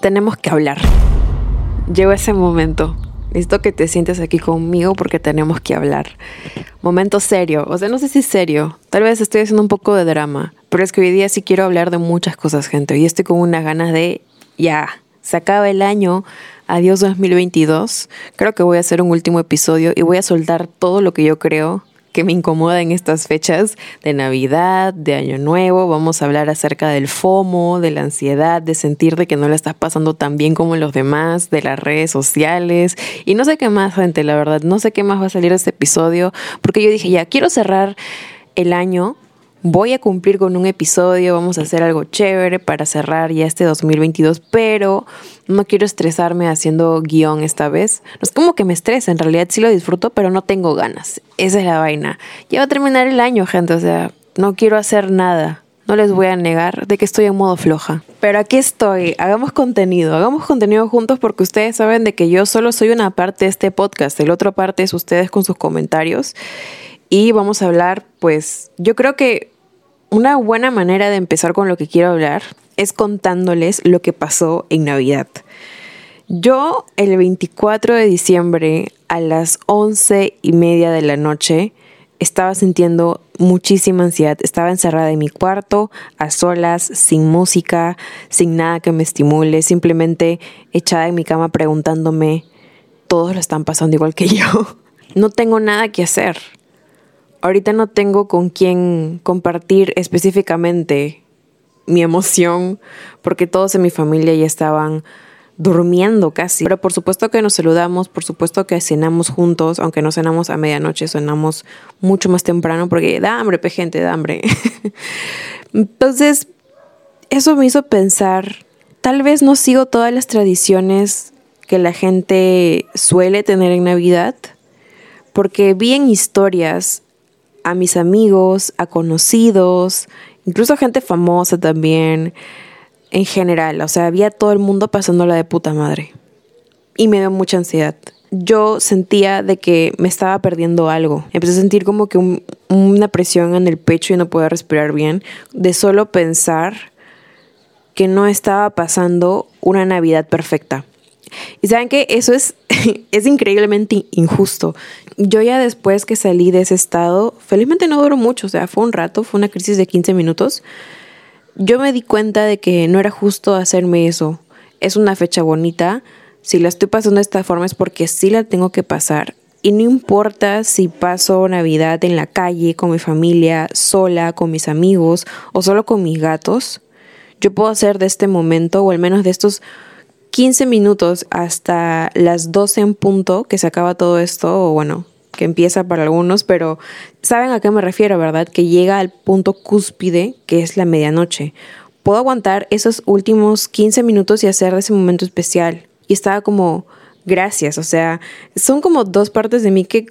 tenemos que hablar. Llegó ese momento. Necesito que te sientes aquí conmigo porque tenemos que hablar. Momento serio. O sea, no sé si serio. Tal vez estoy haciendo un poco de drama. Pero es que hoy día sí quiero hablar de muchas cosas, gente. Hoy estoy con unas ganas de ya. Se acaba el año. Adiós 2022. Creo que voy a hacer un último episodio y voy a soltar todo lo que yo creo que me incomoda en estas fechas de Navidad, de Año Nuevo. Vamos a hablar acerca del FOMO, de la ansiedad, de sentir de que no le estás pasando tan bien como los demás, de las redes sociales y no sé qué más, gente, la verdad. No sé qué más va a salir este episodio porque yo dije, ya, quiero cerrar el año voy a cumplir con un episodio, vamos a hacer algo chévere para cerrar ya este 2022, pero no quiero estresarme haciendo guion esta vez. No es como que me estresa, en realidad sí lo disfruto, pero no tengo ganas. Esa es la vaina. Ya va a terminar el año, gente, o sea, no quiero hacer nada. No les voy a negar de que estoy en modo floja. Pero aquí estoy. Hagamos contenido. Hagamos contenido juntos porque ustedes saben de que yo solo soy una parte de este podcast. El otro parte es ustedes con sus comentarios y vamos a hablar, pues yo creo que una buena manera de empezar con lo que quiero hablar es contándoles lo que pasó en Navidad. Yo el 24 de diciembre a las once y media de la noche estaba sintiendo muchísima ansiedad. Estaba encerrada en mi cuarto, a solas, sin música, sin nada que me estimule, simplemente echada en mi cama preguntándome, todos lo están pasando igual que yo. No tengo nada que hacer ahorita no tengo con quién compartir específicamente mi emoción porque todos en mi familia ya estaban durmiendo casi. Pero por supuesto que nos saludamos, por supuesto que cenamos juntos, aunque no cenamos a medianoche, cenamos mucho más temprano porque da hambre, pe gente, da hambre. Entonces, eso me hizo pensar, tal vez no sigo todas las tradiciones que la gente suele tener en Navidad, porque vi en historias a mis amigos, a conocidos, incluso a gente famosa también, en general. O sea, había todo el mundo pasándola de puta madre. Y me dio mucha ansiedad. Yo sentía de que me estaba perdiendo algo. Empecé a sentir como que una presión en el pecho y no podía respirar bien. De solo pensar que no estaba pasando una Navidad perfecta. Y saben que eso es, es increíblemente injusto. Yo ya después que salí de ese estado, felizmente no duró mucho, o sea, fue un rato, fue una crisis de 15 minutos. Yo me di cuenta de que no era justo hacerme eso. Es una fecha bonita. Si la estoy pasando de esta forma es porque sí la tengo que pasar. Y no importa si paso Navidad en la calle, con mi familia, sola, con mis amigos o solo con mis gatos, yo puedo hacer de este momento, o al menos de estos 15 minutos hasta las 12 en punto que se acaba todo esto, o bueno, que empieza para algunos, pero saben a qué me refiero, ¿verdad? Que llega al punto cúspide, que es la medianoche. Puedo aguantar esos últimos 15 minutos y hacer ese momento especial. Y estaba como, gracias, o sea, son como dos partes de mí que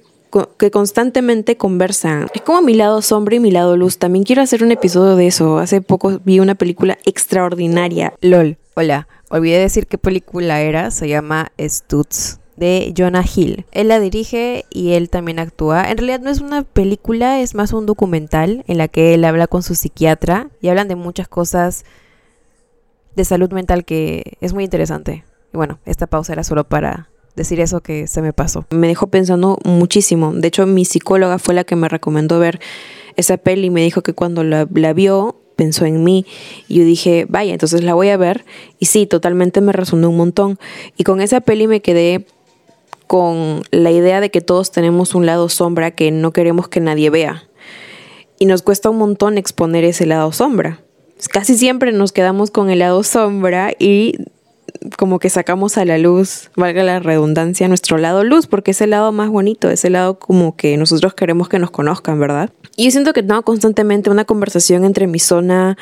que constantemente conversan. Es como mi lado sombra y mi lado luz. También quiero hacer un episodio de eso. Hace poco vi una película extraordinaria. LOL. Hola. Olvidé decir qué película era, se llama Stutz de Jonah Hill. Él la dirige y él también actúa. En realidad no es una película, es más un documental en la que él habla con su psiquiatra y hablan de muchas cosas de salud mental que es muy interesante. Y bueno, esta pausa era solo para decir eso que se me pasó. Me dejó pensando muchísimo. De hecho, mi psicóloga fue la que me recomendó ver esa peli y me dijo que cuando la, la vio pensó en mí y yo dije, vaya, entonces la voy a ver y sí, totalmente me resonó un montón. Y con esa peli me quedé con la idea de que todos tenemos un lado sombra que no queremos que nadie vea. Y nos cuesta un montón exponer ese lado sombra. Casi siempre nos quedamos con el lado sombra y como que sacamos a la luz, valga la redundancia, nuestro lado luz, porque es el lado más bonito, es el lado como que nosotros queremos que nos conozcan, ¿verdad? Y yo siento que tengo constantemente una conversación entre mi zona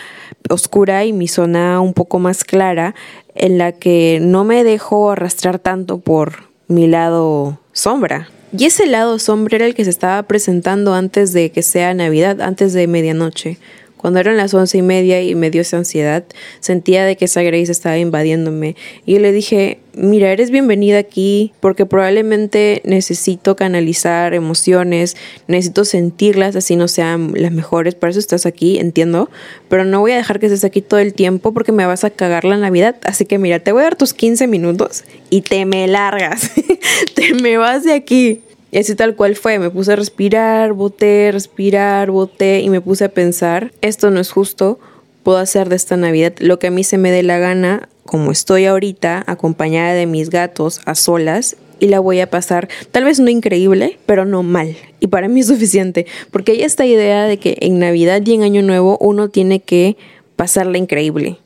oscura y mi zona un poco más clara, en la que no me dejo arrastrar tanto por mi lado sombra. Y ese lado sombra era el que se estaba presentando antes de que sea Navidad, antes de medianoche. Cuando eran las once y media y me dio esa ansiedad, sentía de que esa Grace estaba invadiéndome. Y yo le dije, mira, eres bienvenida aquí porque probablemente necesito canalizar emociones, necesito sentirlas así no sean las mejores, por eso estás aquí, entiendo, pero no voy a dejar que estés aquí todo el tiempo porque me vas a cagar la Navidad. Así que mira, te voy a dar tus 15 minutos y te me largas, te me vas de aquí. Y así tal cual fue, me puse a respirar, boté, respirar, boté y me puse a pensar, esto no es justo, puedo hacer de esta Navidad lo que a mí se me dé la gana, como estoy ahorita, acompañada de mis gatos a solas y la voy a pasar, tal vez no increíble, pero no mal. Y para mí es suficiente, porque hay esta idea de que en Navidad y en Año Nuevo uno tiene que pasarla increíble.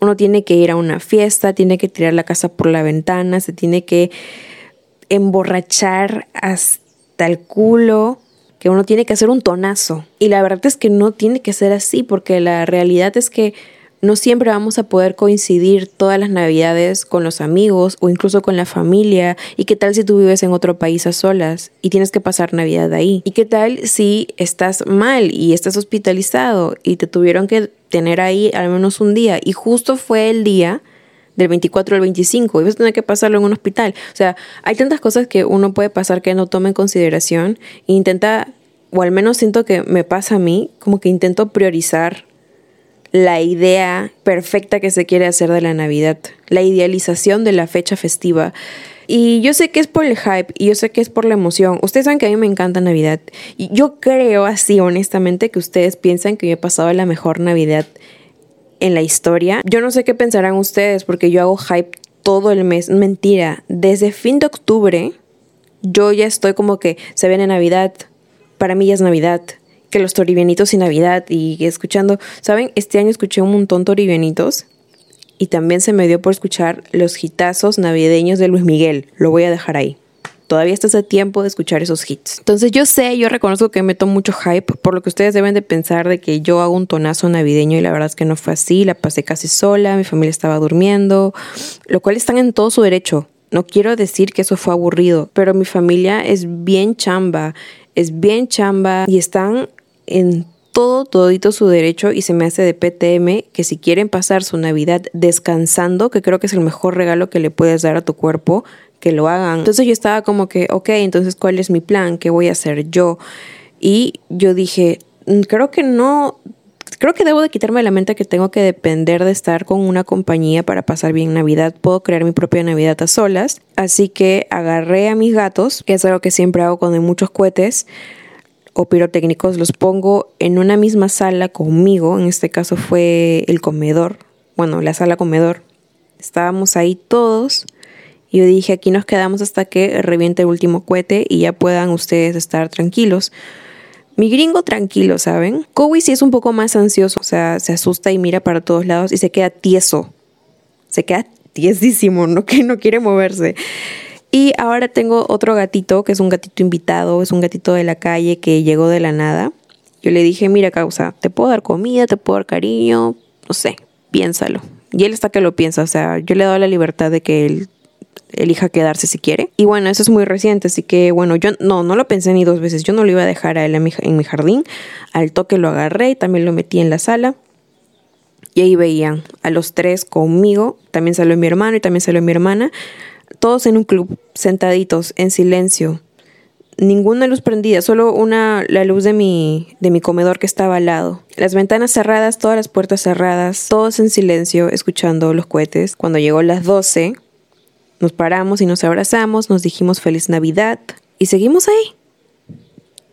Uno tiene que ir a una fiesta, tiene que tirar la casa por la ventana, se tiene que emborrachar hasta el culo, que uno tiene que hacer un tonazo. Y la verdad es que no tiene que ser así, porque la realidad es que no siempre vamos a poder coincidir todas las navidades con los amigos o incluso con la familia. ¿Y qué tal si tú vives en otro país a solas y tienes que pasar Navidad ahí? ¿Y qué tal si estás mal y estás hospitalizado y te tuvieron que tener ahí al menos un día? Y justo fue el día del 24 al 25 y vas a tener que pasarlo en un hospital. O sea, hay tantas cosas que uno puede pasar que no toma en consideración e intenta, o al menos siento que me pasa a mí, como que intento priorizar la idea perfecta que se quiere hacer de la Navidad, la idealización de la fecha festiva. Y yo sé que es por el hype y yo sé que es por la emoción. Ustedes saben que a mí me encanta Navidad. Y yo creo así, honestamente, que ustedes piensan que yo he pasado la mejor Navidad en la historia. Yo no sé qué pensarán ustedes porque yo hago hype todo el mes. Mentira, desde fin de octubre yo ya estoy como que se viene Navidad. Para mí ya es Navidad. Que los toribianitos y Navidad y escuchando, ¿saben? Este año escuché un montón toribianitos y también se me dio por escuchar los hitazos navideños de Luis Miguel. Lo voy a dejar ahí todavía estás a tiempo de escuchar esos hits. Entonces yo sé, yo reconozco que meto mucho hype, por lo que ustedes deben de pensar de que yo hago un tonazo navideño y la verdad es que no fue así, la pasé casi sola, mi familia estaba durmiendo, lo cual están en todo su derecho. No quiero decir que eso fue aburrido, pero mi familia es bien chamba, es bien chamba y están en todo, todito su derecho y se me hace de PTM que si quieren pasar su Navidad descansando, que creo que es el mejor regalo que le puedes dar a tu cuerpo, que lo hagan. Entonces yo estaba como que, ok, entonces ¿cuál es mi plan? ¿Qué voy a hacer yo? Y yo dije, mm, creo que no, creo que debo de quitarme de la mente que tengo que depender de estar con una compañía para pasar bien Navidad. Puedo crear mi propia Navidad a solas. Así que agarré a mis gatos, que es algo que siempre hago cuando hay muchos cohetes o pirotécnicos, los pongo en una misma sala conmigo. En este caso fue el comedor, bueno, la sala comedor. Estábamos ahí todos yo dije, aquí nos quedamos hasta que reviente el último cohete y ya puedan ustedes estar tranquilos. Mi gringo tranquilo, ¿saben? Kowi sí es un poco más ansioso, o sea, se asusta y mira para todos lados y se queda tieso. Se queda tiesísimo, no que no quiere moverse. Y ahora tengo otro gatito, que es un gatito invitado, es un gatito de la calle que llegó de la nada. Yo le dije, mira, causa, te puedo dar comida, te puedo dar cariño, no sé, piénsalo. Y él está que lo piensa, o sea, yo le he dado la libertad de que él elija quedarse si quiere. Y bueno, eso es muy reciente, así que bueno, yo no, no lo pensé ni dos veces, yo no lo iba a dejar a él en mi, jardín, al toque lo agarré y también lo metí en la sala. Y ahí veían a los tres conmigo, también salió mi hermano y también salió mi hermana, todos en un club, sentaditos, en silencio. Ninguna luz prendida, solo una, la luz de mi, de mi comedor que estaba al lado. Las ventanas cerradas, todas las puertas cerradas, todos en silencio, escuchando los cohetes. Cuando llegó las 12, nos paramos y nos abrazamos, nos dijimos feliz Navidad y seguimos ahí.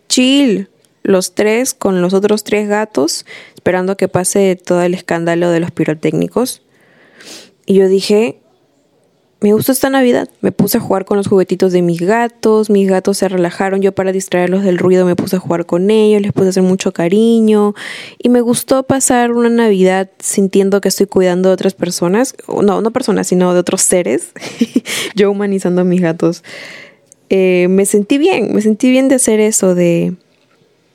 Chill, los tres con los otros tres gatos, esperando que pase todo el escándalo de los pirotécnicos. Y yo dije, me gustó esta Navidad. Me puse a jugar con los juguetitos de mis gatos, mis gatos se relajaron, yo para distraerlos del ruido me puse a jugar con ellos, les puse a hacer mucho cariño y me gustó pasar una Navidad sintiendo que estoy cuidando de otras personas, no, no personas, sino de otros seres, yo humanizando a mis gatos. Eh, me sentí bien, me sentí bien de hacer eso, de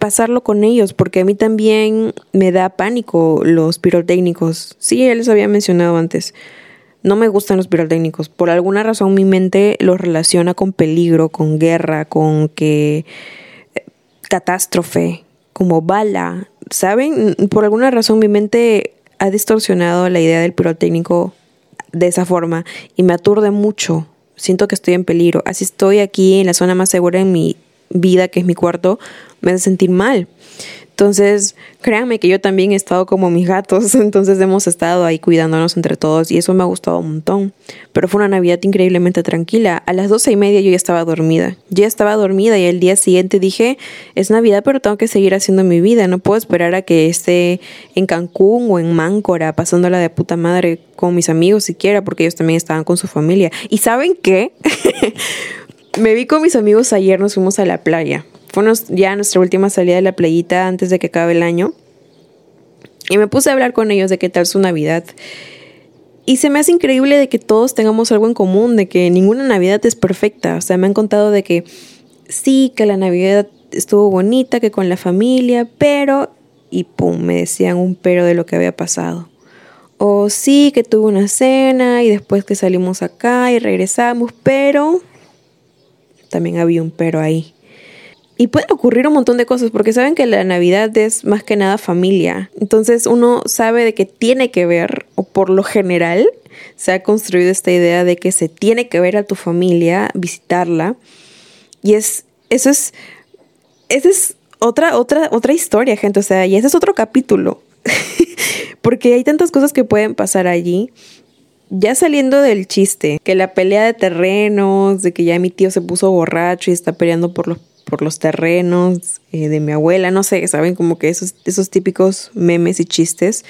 pasarlo con ellos, porque a mí también me da pánico los pirotécnicos. Sí, ya les había mencionado antes. No me gustan los pirotécnicos. Por alguna razón mi mente los relaciona con peligro, con guerra, con que eh, catástrofe, como bala. ¿Saben? Por alguna razón mi mente ha distorsionado la idea del pirotécnico de esa forma y me aturde mucho. Siento que estoy en peligro. Así estoy aquí en la zona más segura en mi vida, que es mi cuarto, me hace sentir mal. Entonces, créanme que yo también he estado como mis gatos, entonces hemos estado ahí cuidándonos entre todos y eso me ha gustado un montón. Pero fue una Navidad increíblemente tranquila. A las doce y media yo ya estaba dormida. Ya estaba dormida y el día siguiente dije, es Navidad pero tengo que seguir haciendo mi vida. No puedo esperar a que esté en Cancún o en Máncora pasándola de puta madre con mis amigos siquiera porque ellos también estaban con su familia. ¿Y saben qué? me vi con mis amigos ayer, nos fuimos a la playa. Fue ya nuestra última salida de la playita antes de que acabe el año. Y me puse a hablar con ellos de qué tal su Navidad. Y se me hace increíble de que todos tengamos algo en común, de que ninguna Navidad es perfecta. O sea, me han contado de que sí, que la Navidad estuvo bonita, que con la familia, pero... Y pum, me decían un pero de lo que había pasado. O sí, que tuve una cena y después que salimos acá y regresamos, pero... También había un pero ahí. Y pueden ocurrir un montón de cosas porque saben que la Navidad es más que nada familia. Entonces uno sabe de que tiene que ver, o por lo general se ha construido esta idea de que se tiene que ver a tu familia, visitarla. Y es, eso es, esa es otra, otra, otra historia, gente. O sea, y ese es otro capítulo. porque hay tantas cosas que pueden pasar allí. Ya saliendo del chiste, que la pelea de terrenos, de que ya mi tío se puso borracho y está peleando por los por los terrenos eh, de mi abuela, no sé, saben como que esos, esos típicos memes y chistes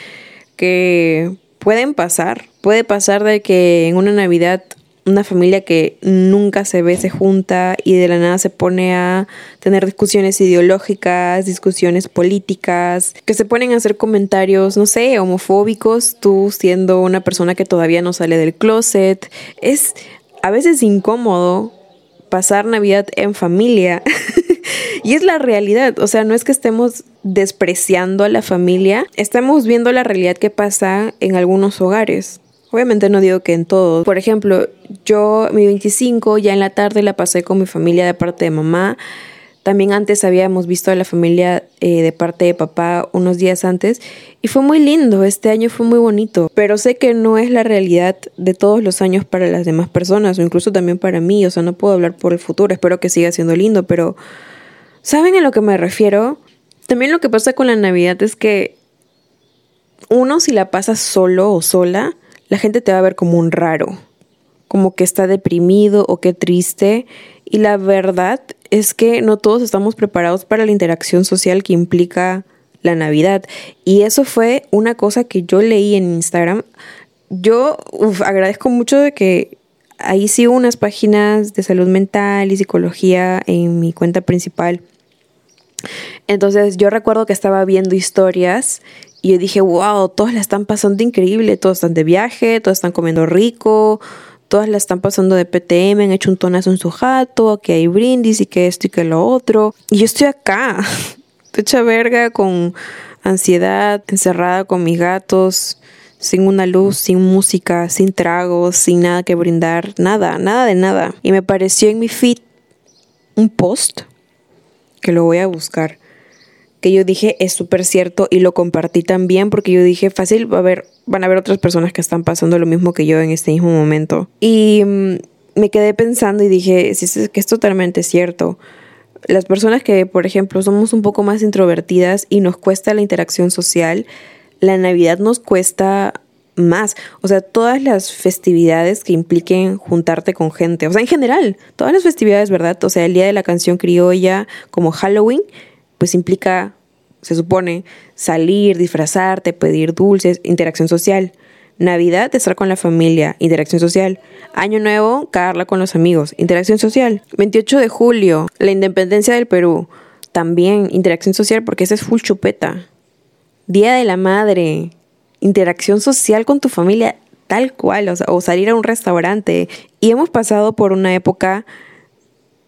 que pueden pasar. Puede pasar de que en una Navidad una familia que nunca se ve se junta y de la nada se pone a tener discusiones ideológicas, discusiones políticas, que se ponen a hacer comentarios, no sé, homofóbicos, tú siendo una persona que todavía no sale del closet. Es a veces incómodo pasar Navidad en familia. y es la realidad, o sea, no es que estemos despreciando a la familia, estamos viendo la realidad que pasa en algunos hogares. Obviamente no digo que en todos. Por ejemplo, yo mi 25 ya en la tarde la pasé con mi familia de parte de mamá. También antes habíamos visto a la familia eh, de parte de papá unos días antes y fue muy lindo, este año fue muy bonito, pero sé que no es la realidad de todos los años para las demás personas o incluso también para mí, o sea, no puedo hablar por el futuro, espero que siga siendo lindo, pero ¿saben a lo que me refiero? También lo que pasa con la Navidad es que uno si la pasa solo o sola, la gente te va a ver como un raro, como que está deprimido o que triste y la verdad es que no todos estamos preparados para la interacción social que implica la Navidad. Y eso fue una cosa que yo leí en Instagram. Yo agradezco mucho de que ahí sigo unas páginas de salud mental y psicología en mi cuenta principal. Entonces yo recuerdo que estaba viendo historias y yo dije, wow, todos la están pasando increíble, todos están de viaje, todos están comiendo rico, todas la están pasando de PTM, han hecho un tonazo en su jato, que hay brindis y que esto y que lo otro. Y yo estoy acá, hecha verga, con ansiedad, encerrada con mis gatos, sin una luz, sin música, sin tragos, sin nada que brindar, nada, nada de nada. Y me pareció en mi feed un post que lo voy a buscar que yo dije es súper cierto y lo compartí también porque yo dije fácil, va a haber, van a haber otras personas que están pasando lo mismo que yo en este mismo momento. Y mm, me quedé pensando y dije, sí, es que es totalmente cierto. Las personas que, por ejemplo, somos un poco más introvertidas y nos cuesta la interacción social, la Navidad nos cuesta más. O sea, todas las festividades que impliquen juntarte con gente. O sea, en general, todas las festividades, ¿verdad? O sea, el día de la canción criolla, como Halloween, pues implica, se supone, salir, disfrazarte, pedir dulces, interacción social. Navidad, estar con la familia, interacción social. Año Nuevo, cagarla con los amigos, interacción social. 28 de julio, la independencia del Perú, también interacción social porque ese es full chupeta. Día de la Madre, interacción social con tu familia tal cual, o, o salir a un restaurante. Y hemos pasado por una época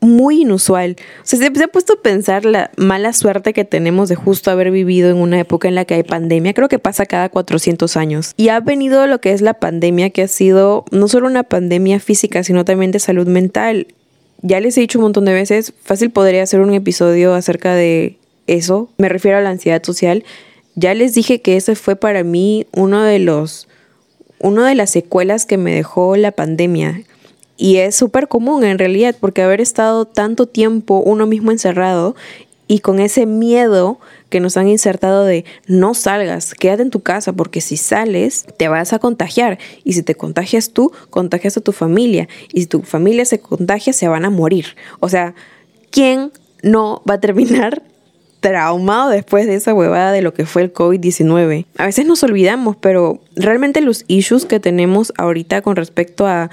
muy inusual. O sea, se, ha puesto a pensar la mala suerte que tenemos de justo haber vivido en una época en la que hay pandemia. Creo que pasa cada 400 años. Y ha venido lo que es la pandemia, que ha sido no solo una pandemia física, sino también de salud mental. Ya les he dicho un montón de veces, fácil podría hacer un episodio acerca de eso, me refiero a la ansiedad social, ya les dije que ese fue para mí uno de los, uno de las secuelas que me dejó la pandemia. Y es súper común en realidad, porque haber estado tanto tiempo uno mismo encerrado y con ese miedo que nos han insertado de no salgas, quédate en tu casa, porque si sales te vas a contagiar. Y si te contagias tú, contagias a tu familia. Y si tu familia se contagia, se van a morir. O sea, ¿quién no va a terminar traumado después de esa huevada de lo que fue el COVID-19. A veces nos olvidamos, pero realmente los issues que tenemos ahorita con respecto a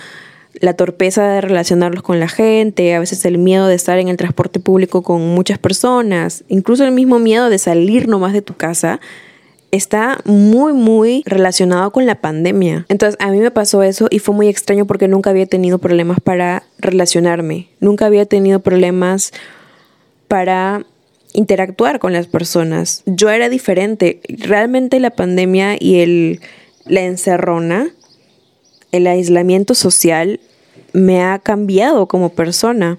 la torpeza de relacionarlos con la gente, a veces el miedo de estar en el transporte público con muchas personas, incluso el mismo miedo de salir nomás de tu casa, está muy, muy relacionado con la pandemia. Entonces, a mí me pasó eso y fue muy extraño porque nunca había tenido problemas para relacionarme, nunca había tenido problemas para interactuar con las personas. Yo era diferente. Realmente la pandemia y el, la encerrona, el aislamiento social, me ha cambiado como persona.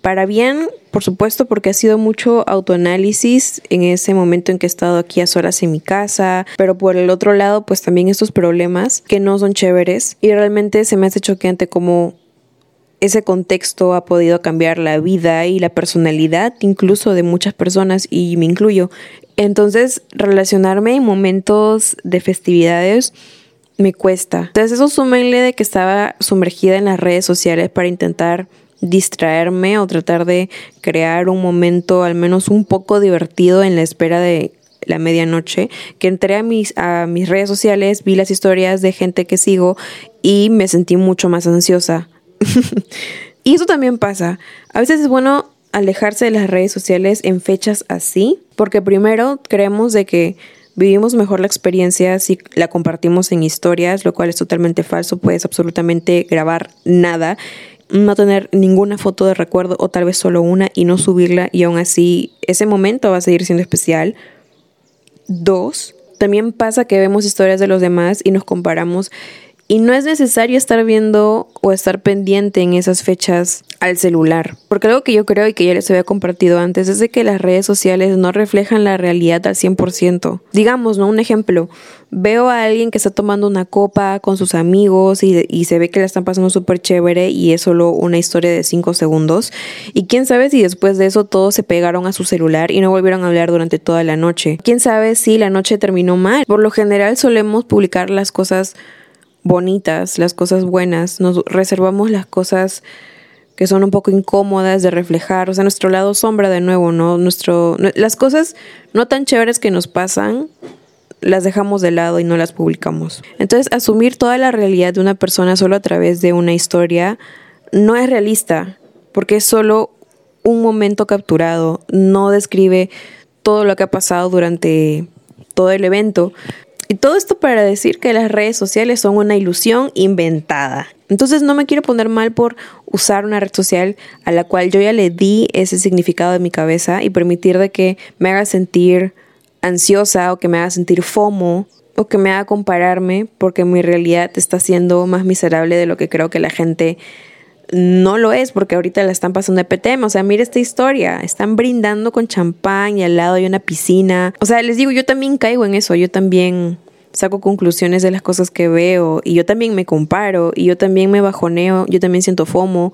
Para bien, por supuesto, porque ha sido mucho autoanálisis en ese momento en que he estado aquí a solas en mi casa, pero por el otro lado, pues también estos problemas que no son chéveres y realmente se me hace choqueante como ese contexto ha podido cambiar la vida y la personalidad incluso de muchas personas y me incluyo. Entonces, relacionarme en momentos de festividades me cuesta. Entonces, eso súmenle de que estaba sumergida en las redes sociales para intentar distraerme o tratar de crear un momento al menos un poco divertido en la espera de la medianoche, que entré a mis, a mis redes sociales, vi las historias de gente que sigo y me sentí mucho más ansiosa y eso también pasa. A veces es bueno alejarse de las redes sociales en fechas así, porque primero creemos de que vivimos mejor la experiencia si la compartimos en historias, lo cual es totalmente falso, puedes absolutamente grabar nada, no tener ninguna foto de recuerdo o tal vez solo una y no subirla y aún así ese momento va a seguir siendo especial. Dos, también pasa que vemos historias de los demás y nos comparamos y no es necesario estar viendo o estar pendiente en esas fechas al celular. Porque algo que yo creo y que ya les había compartido antes es de que las redes sociales no reflejan la realidad al 100%. Digamos, ¿no? Un ejemplo. Veo a alguien que está tomando una copa con sus amigos y, se ve que la están pasando súper chévere y es solo una historia de 5 segundos. Y quién sabe si después de eso todos se pegaron a su celular y no volvieron a hablar durante toda la noche. Quién sabe si la noche terminó mal. Por lo general solemos publicar las cosas bonitas, las cosas buenas, nos reservamos las cosas que son un poco incómodas de reflejar, o sea, nuestro lado sombra de nuevo, ¿no? Nuestro, las cosas no tan chéveres que nos pasan, las dejamos de lado y no las publicamos. Entonces, asumir toda la realidad de una persona solo a través de una historia no es realista, porque es solo un momento capturado, no describe todo lo que ha pasado durante todo el evento. Y todo esto para decir que las redes sociales son una ilusión inventada. Entonces no me quiero poner mal por usar una red social a la cual yo ya le di ese significado de mi cabeza y permitir de que me haga sentir ansiosa o que me haga sentir FOMO o que me haga compararme porque mi realidad está siendo más miserable de lo que creo que la gente no lo es porque ahorita la están pasando de PTM. O sea, mira esta historia. Están brindando con champán y al lado hay una piscina. O sea, les digo, yo también caigo en eso. Yo también saco conclusiones de las cosas que veo y yo también me comparo y yo también me bajoneo. Yo también siento FOMO.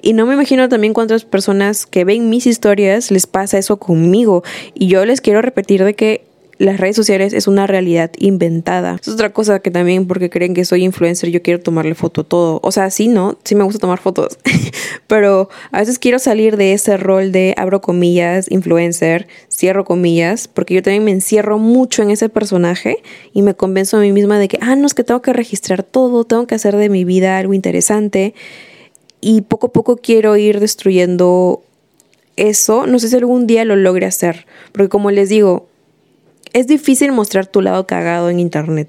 Y no me imagino también cuántas personas que ven mis historias les pasa eso conmigo. Y yo les quiero repetir de que las redes sociales es una realidad inventada. Es otra cosa que también porque creen que soy influencer yo quiero tomarle foto todo. O sea, sí, ¿no? Sí me gusta tomar fotos. Pero a veces quiero salir de ese rol de abro comillas, influencer, cierro comillas, porque yo también me encierro mucho en ese personaje y me convenzo a mí misma de que, ah, no, es que tengo que registrar todo, tengo que hacer de mi vida algo interesante. Y poco a poco quiero ir destruyendo eso. No sé si algún día lo logre hacer. Porque como les digo, es difícil mostrar tu lado cagado en internet.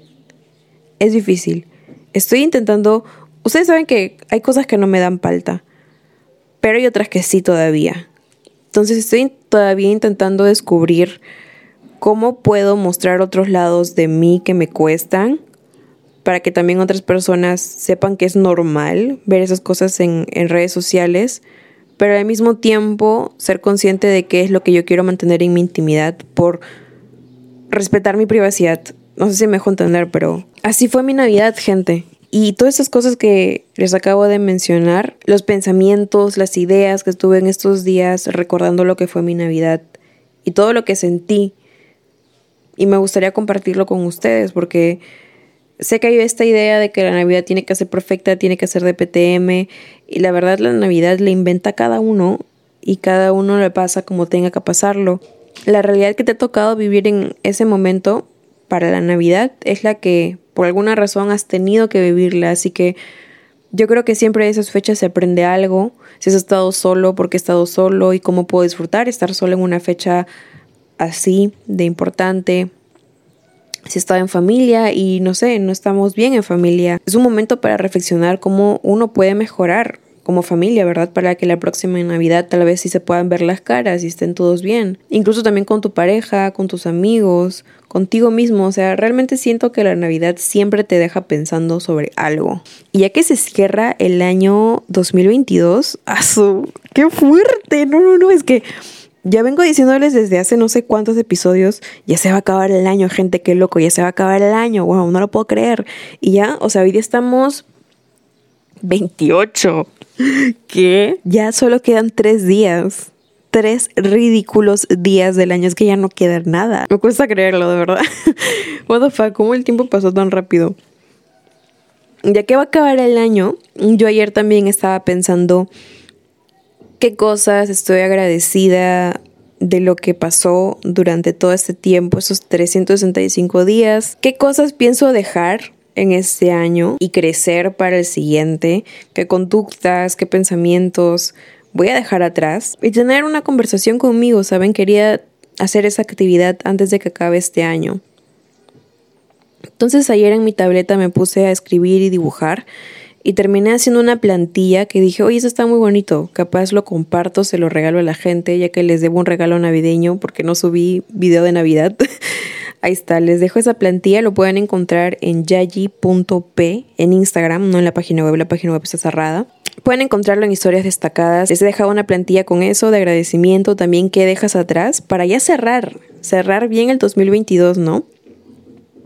Es difícil. Estoy intentando... Ustedes saben que hay cosas que no me dan palta, pero hay otras que sí todavía. Entonces estoy todavía intentando descubrir cómo puedo mostrar otros lados de mí que me cuestan para que también otras personas sepan que es normal ver esas cosas en, en redes sociales, pero al mismo tiempo ser consciente de qué es lo que yo quiero mantener en mi intimidad por respetar mi privacidad. No sé si me dejo entender, pero así fue mi Navidad, gente. Y todas esas cosas que les acabo de mencionar, los pensamientos, las ideas que estuve en estos días recordando lo que fue mi Navidad y todo lo que sentí. Y me gustaría compartirlo con ustedes porque sé que hay esta idea de que la Navidad tiene que ser perfecta, tiene que ser de PTM. Y la verdad la Navidad le inventa cada uno y cada uno le pasa como tenga que pasarlo. La realidad que te ha tocado vivir en ese momento para la Navidad es la que por alguna razón has tenido que vivirla, así que yo creo que siempre de esas fechas se aprende algo, si has estado solo, por qué has estado solo y cómo puedo disfrutar estar solo en una fecha así de importante. Si estado en familia y no sé, no estamos bien en familia. Es un momento para reflexionar cómo uno puede mejorar como familia, ¿verdad? Para que la próxima Navidad tal vez sí se puedan ver las caras y estén todos bien. Incluso también con tu pareja, con tus amigos, contigo mismo. O sea, realmente siento que la Navidad siempre te deja pensando sobre algo. Y ya que se cierra el año 2022, ¡asu! ¡Qué fuerte! No, no, no, es que... Ya vengo diciéndoles desde hace no sé cuántos episodios, ya se va a acabar el año, gente, qué loco, ya se va a acabar el año, wow, no lo puedo creer. Y ya, o sea, hoy día estamos 28 que ya solo quedan tres días. Tres ridículos días del año. Es que ya no queda nada. Me cuesta creerlo, de verdad. What the fuck, ¿cómo el tiempo pasó tan rápido? Ya que va a acabar el año, yo ayer también estaba pensando qué cosas estoy agradecida de lo que pasó durante todo este tiempo, esos 365 días, qué cosas pienso dejar en este año y crecer para el siguiente, qué conductas, qué pensamientos voy a dejar atrás y tener una conversación conmigo, ¿saben? Quería hacer esa actividad antes de que acabe este año. Entonces ayer en mi tableta me puse a escribir y dibujar y terminé haciendo una plantilla que dije, oye, eso está muy bonito, capaz lo comparto, se lo regalo a la gente, ya que les debo un regalo navideño porque no subí video de Navidad. Ahí está, les dejo esa plantilla, lo pueden encontrar en yayi.p en Instagram, no en la página web, la página web está cerrada. Pueden encontrarlo en historias destacadas. Les he dejado una plantilla con eso de agradecimiento también que dejas atrás para ya cerrar, cerrar bien el 2022, ¿no?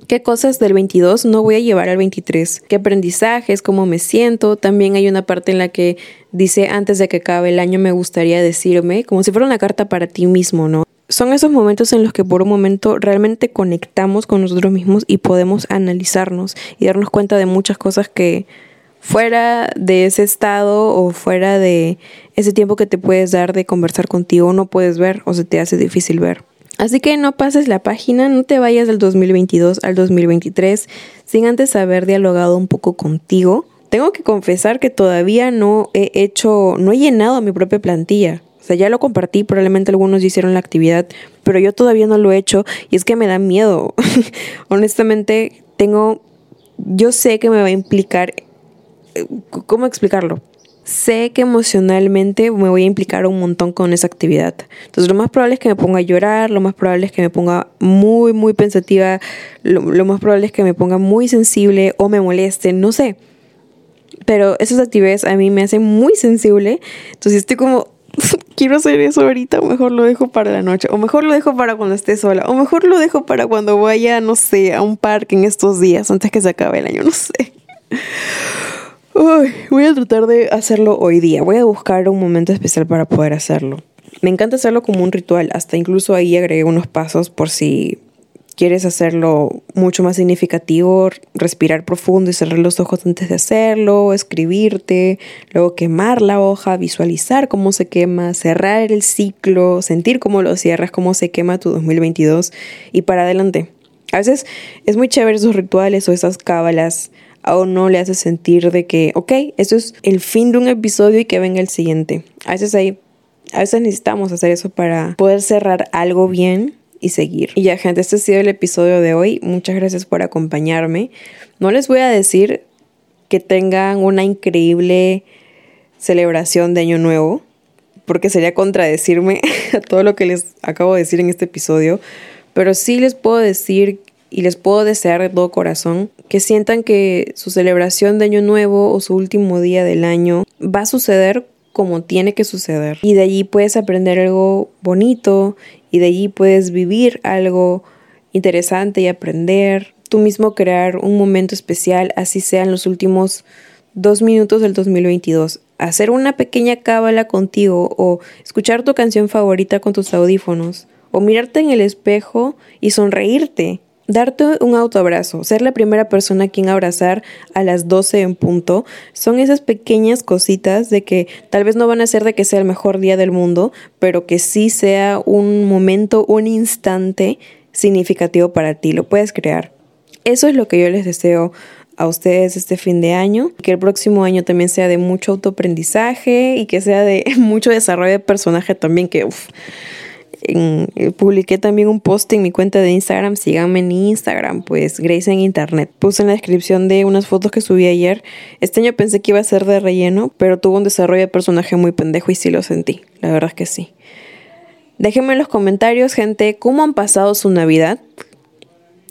¿Qué cosas del 22 no voy a llevar al 23? ¿Qué aprendizajes? ¿Cómo me siento? También hay una parte en la que dice antes de que acabe el año me gustaría decirme, como si fuera una carta para ti mismo, ¿no? Son esos momentos en los que por un momento realmente conectamos con nosotros mismos y podemos analizarnos y darnos cuenta de muchas cosas que fuera de ese estado o fuera de ese tiempo que te puedes dar de conversar contigo no puedes ver o se te hace difícil ver. Así que no pases la página, no te vayas del 2022 al 2023 sin antes haber dialogado un poco contigo. Tengo que confesar que todavía no he hecho, no he llenado mi propia plantilla. O sea, ya lo compartí, probablemente algunos hicieron la actividad, pero yo todavía no lo he hecho y es que me da miedo. Honestamente, tengo, yo sé que me va a implicar, ¿cómo explicarlo? Sé que emocionalmente me voy a implicar un montón con esa actividad. Entonces lo más probable es que me ponga a llorar, lo más probable es que me ponga muy, muy pensativa, lo, lo más probable es que me ponga muy sensible o me moleste, no sé. Pero esas actividades a mí me hacen muy sensible. Entonces estoy como, quiero hacer eso ahorita, o mejor lo dejo para la noche, o mejor lo dejo para cuando esté sola, o mejor lo dejo para cuando vaya, no sé, a un parque en estos días, antes que se acabe el año, no sé. voy a tratar de hacerlo hoy día, voy a buscar un momento especial para poder hacerlo. Me encanta hacerlo como un ritual, hasta incluso ahí agregué unos pasos por si quieres hacerlo mucho más significativo, respirar profundo y cerrar los ojos antes de hacerlo, escribirte, luego quemar la hoja, visualizar cómo se quema, cerrar el ciclo, sentir cómo lo cierras, cómo se quema tu 2022 y para adelante. A veces es muy chévere esos rituales o esas cábalas aún no le hace sentir de que, ok, eso es el fin de un episodio y que venga el siguiente. A veces hay, a veces necesitamos hacer eso para poder cerrar algo bien y seguir. Y ya gente, este ha sido el episodio de hoy. Muchas gracias por acompañarme. No les voy a decir que tengan una increíble celebración de Año Nuevo, porque sería contradecirme a todo lo que les acabo de decir en este episodio, pero sí les puedo decir y les puedo desear de todo corazón que sientan que su celebración de Año Nuevo o su último día del año va a suceder como tiene que suceder. Y de allí puedes aprender algo bonito y de allí puedes vivir algo interesante y aprender. Tú mismo crear un momento especial, así sean los últimos dos minutos del 2022. Hacer una pequeña cábala contigo o escuchar tu canción favorita con tus audífonos o mirarte en el espejo y sonreírte. Darte un autoabrazo, ser la primera persona a quien abrazar a las 12 en punto, son esas pequeñas cositas de que tal vez no van a ser de que sea el mejor día del mundo, pero que sí sea un momento, un instante significativo para ti, lo puedes crear. Eso es lo que yo les deseo a ustedes este fin de año, que el próximo año también sea de mucho autoaprendizaje y que sea de mucho desarrollo de personaje también, que uff eh, publiqué también un post en mi cuenta de Instagram. Síganme en Instagram, pues Grace en Internet. Puse en la descripción de unas fotos que subí ayer. Este año pensé que iba a ser de relleno, pero tuvo un desarrollo de personaje muy pendejo y sí lo sentí. La verdad es que sí. Déjenme en los comentarios, gente, cómo han pasado su Navidad.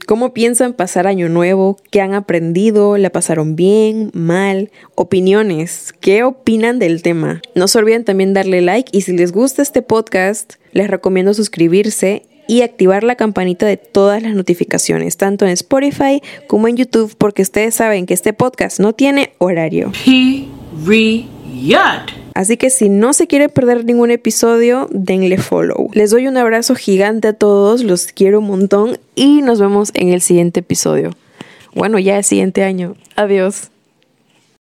¿Cómo piensan pasar año nuevo? ¿Qué han aprendido? ¿La pasaron bien? ¿Mal? Opiniones. ¿Qué opinan del tema? No se olviden también darle like y si les gusta este podcast, les recomiendo suscribirse y activar la campanita de todas las notificaciones, tanto en Spotify como en YouTube, porque ustedes saben que este podcast no tiene horario. Así que si no se quiere perder ningún episodio, denle follow. Les doy un abrazo gigante a todos, los quiero un montón y nos vemos en el siguiente episodio. Bueno, ya el siguiente año. Adiós.